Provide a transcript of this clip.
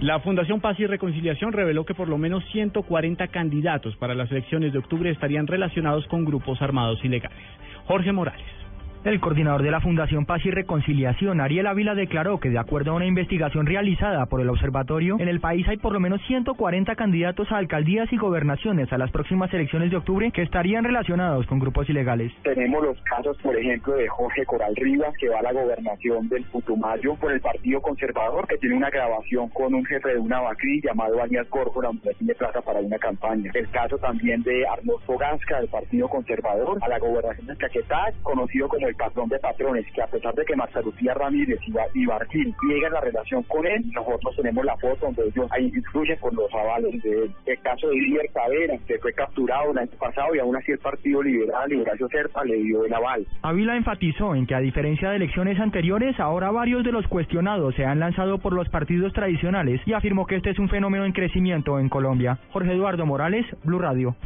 La Fundación Paz y Reconciliación reveló que por lo menos 140 candidatos para las elecciones de octubre estarían relacionados con grupos armados ilegales. Jorge Morales. El coordinador de la Fundación Paz y Reconciliación, Ariel Ávila, declaró que de acuerdo a una investigación realizada por el observatorio, en el país hay por lo menos 140 candidatos a alcaldías y gobernaciones a las próximas elecciones de octubre que estarían relacionados con grupos ilegales. Tenemos los casos, por ejemplo, de Jorge Coral Rivas, que va a la gobernación del Putumayo por el Partido Conservador, que tiene una grabación con un jefe de una vacrí llamado Añas Górgora, donde tiene plata para una campaña. El caso también de Arnold Fogasca, del Partido Conservador, a la gobernación de Caquetá, conocido como el patrón de patrones, que a pesar de que Marta Lucía Ramírez y Barquín niegan la relación con él, nosotros tenemos la foto donde ellos ahí influyen por los avales de él. El caso de Iber Tavera, que fue capturado el año pasado y aún así el Partido Liberal, Horacio Serpa, le dio el aval. Ávila enfatizó en que a diferencia de elecciones anteriores, ahora varios de los cuestionados se han lanzado por los partidos tradicionales y afirmó que este es un fenómeno en crecimiento en Colombia. Jorge Eduardo Morales, Blue Radio.